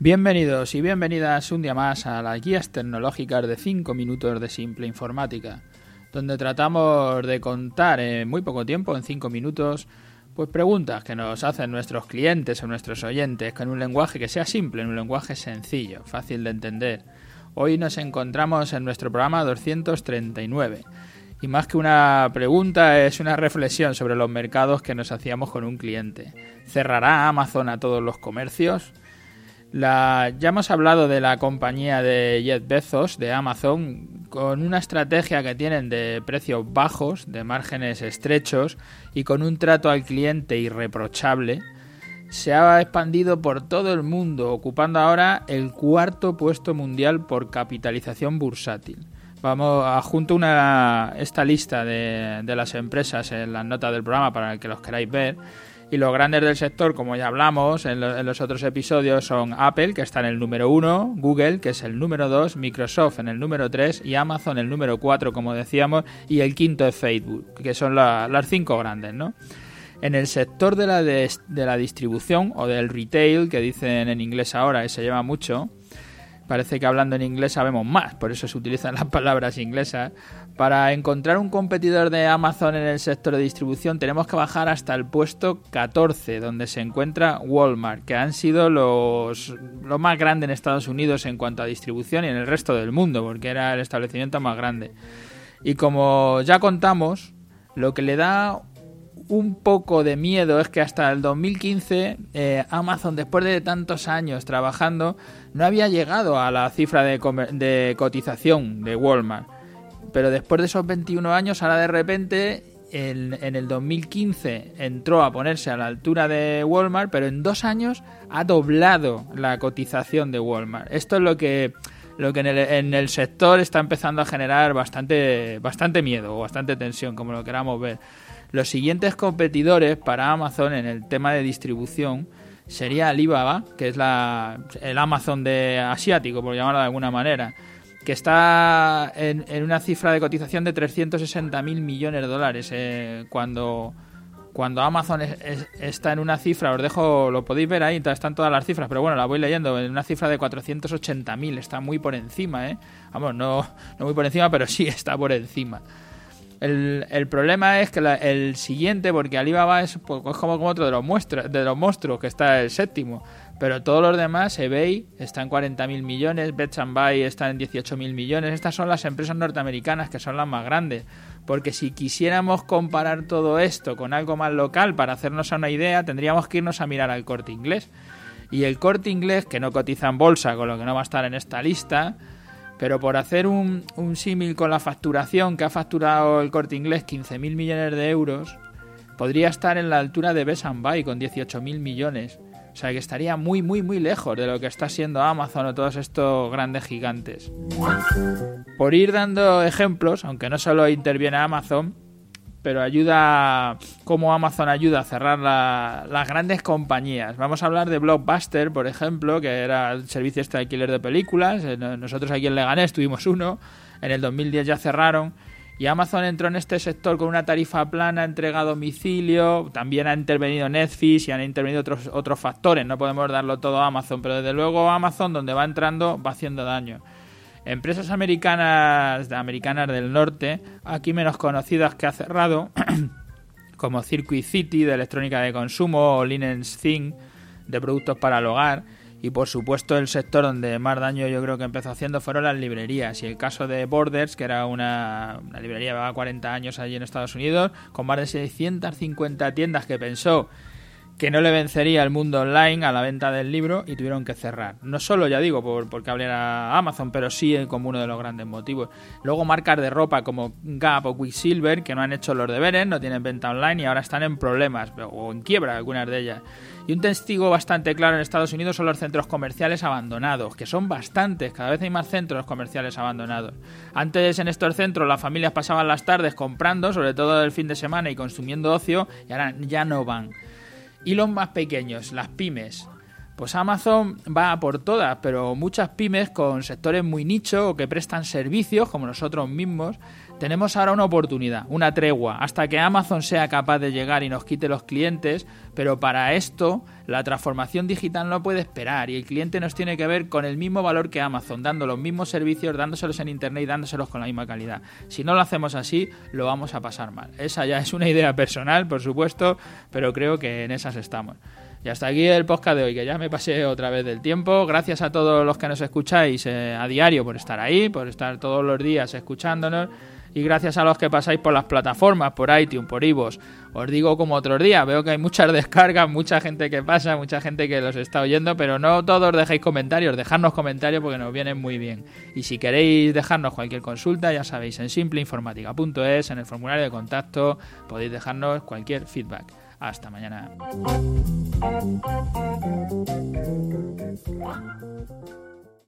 Bienvenidos y bienvenidas un día más a las guías tecnológicas de 5 minutos de simple informática, donde tratamos de contar en muy poco tiempo, en 5 minutos, pues preguntas que nos hacen nuestros clientes o nuestros oyentes con un lenguaje que sea simple, en un lenguaje sencillo, fácil de entender. Hoy nos encontramos en nuestro programa 239 y más que una pregunta es una reflexión sobre los mercados que nos hacíamos con un cliente. ¿Cerrará Amazon a todos los comercios? La, ya hemos hablado de la compañía de Jeff Bezos, de Amazon, con una estrategia que tienen de precios bajos, de márgenes estrechos y con un trato al cliente irreprochable, se ha expandido por todo el mundo, ocupando ahora el cuarto puesto mundial por capitalización bursátil. Vamos a junto una, esta lista de, de las empresas en las notas del programa para que los queráis ver y los grandes del sector, como ya hablamos en, los otros episodios, son Apple, que está en el número 1, Google, que es el número 2, Microsoft en el número 3 y Amazon en el número 4, como decíamos, y el quinto es Facebook, que son las cinco grandes, ¿no? En el sector de la, de, la distribución o del retail, que dicen en inglés ahora, que se lleva mucho, parece que hablando en inglés sabemos más, por eso se utilizan las palabras inglesas. Para encontrar un competidor de Amazon en el sector de distribución tenemos que bajar hasta el puesto 14, donde se encuentra Walmart, que han sido los, los más grandes en Estados Unidos en cuanto a distribución y en el resto del mundo, porque era el establecimiento más grande. Y como ya contamos, lo que le da un poco de miedo es que hasta el 2015 eh, Amazon, después de tantos años trabajando, no había llegado a la cifra de, cotización de Walmart. Pero después de esos 21 años, ahora de repente, en, en el 2015 entró a ponerse a la altura de Walmart, pero en dos años ha doblado la cotización de Walmart. Esto es lo que lo que en el, en el, sector está empezando a generar bastante, bastante miedo o bastante tensión, como lo queramos ver. Los siguientes competidores para Amazon en el tema de distribución sería Alibaba, que es la, el Amazon de asiático, por llamarlo de alguna manera, que está en, en una cifra de cotización de 360 mil millones de dólares. Eh, cuando, cuando Amazon es, es, está en una cifra, os dejo, lo podéis ver ahí, están todas las cifras, pero bueno, la voy leyendo, en una cifra de 480 mil, está muy por encima, ¿eh? Vamos, no, no muy por encima, pero sí está por encima. El, problema es que la, el siguiente, porque Alibaba es, pues, es como, como, otro de los, muestros, de los monstruos, que está el séptimo. Pero todos los demás, eBay está en 40.000 millones, Bets and Buy está en 18.000 millones. Estas son las empresas norteamericanas que son las más grandes. Porque si quisiéramos comparar todo esto con algo más local para hacernos una idea, tendríamos que irnos a mirar al corte inglés. Y el corte inglés, que no cotiza en bolsa, con lo que no va a estar en esta lista, pero por hacer un, un símil con la facturación que ha facturado el corte inglés 15.000 millones de euros, podría estar en la altura de Best Buy con 18.000 millones. O sea que estaría muy, muy, muy lejos de lo que está siendo Amazon o todos estos grandes gigantes. Por ir dando ejemplos, aunque no solo interviene Amazon, pero ayuda, como Amazon ayuda a cerrar la, las grandes compañías. Vamos a hablar de Blockbuster, por ejemplo, que era el servicio este de alquiler de películas. Nosotros aquí en Leganés tuvimos uno, en el 2010 ya cerraron. Y Amazon entró en este sector con una tarifa plana, entrega domicilio, también ha intervenido Netflix y han intervenido otros, otros factores, no podemos darlo todo a Amazon, pero desde luego Amazon donde va entrando va haciendo daño. Empresas americanas, americanas del norte, aquí menos conocidas que ha cerrado, como Circuit City de electrónica de consumo o Linens Thing de productos para el hogar, y por supuesto el sector donde más daño yo creo que empezó haciendo fueron las librerías. Y el caso de Borders que era una, una librería que llevaba 40 años allí en Estados Unidos con más de 650 tiendas que pensó que no le vencería el mundo online a la venta del libro y tuvieron que cerrar. No solo, ya digo, por, porque a Amazon, pero sí como uno de los grandes motivos. Luego marcas de ropa como Gap o Quicksilver, que no han hecho los deberes, no tienen venta online y ahora están en problemas, o en quiebra algunas de ellas. Y un testigo bastante claro en Estados Unidos son los centros comerciales abandonados, que son bastantes, cada vez hay más centros comerciales abandonados. Antes en estos centros las familias pasaban las tardes comprando, sobre todo el fin de semana y consumiendo ocio, y ahora ya no van. Y los más pequeños, las pymes. Pues Amazon va por todas, pero muchas pymes con sectores muy nicho o que prestan servicios, como nosotros mismos, tenemos ahora una oportunidad, una tregua, hasta que Amazon sea capaz de llegar y nos quite los clientes, pero para esto la transformación digital no puede esperar y el cliente nos tiene que ver con el mismo valor que Amazon, dando los mismos servicios, dándoselos en Internet y dándoselos con la misma calidad. Si no lo hacemos así, lo vamos a pasar mal. Esa ya es una idea personal, por supuesto, pero creo que en esas estamos. Y hasta aquí el podcast de hoy, que ya me pasé otra vez del tiempo. Gracias a todos los que nos escucháis eh, a diario por estar ahí, por estar todos los días escuchándonos y gracias a los que pasáis por las plataformas, por iTunes, por Ivos. Os digo como otros días, veo que hay muchas descargas, mucha gente que pasa, mucha gente que los está oyendo, pero no todos dejéis comentarios, dejadnos comentarios porque nos vienen muy bien. Y si queréis dejarnos cualquier consulta, ya sabéis, en simpleinformática.es, en el formulario de contacto, podéis dejarnos cualquier feedback. Hasta mañana.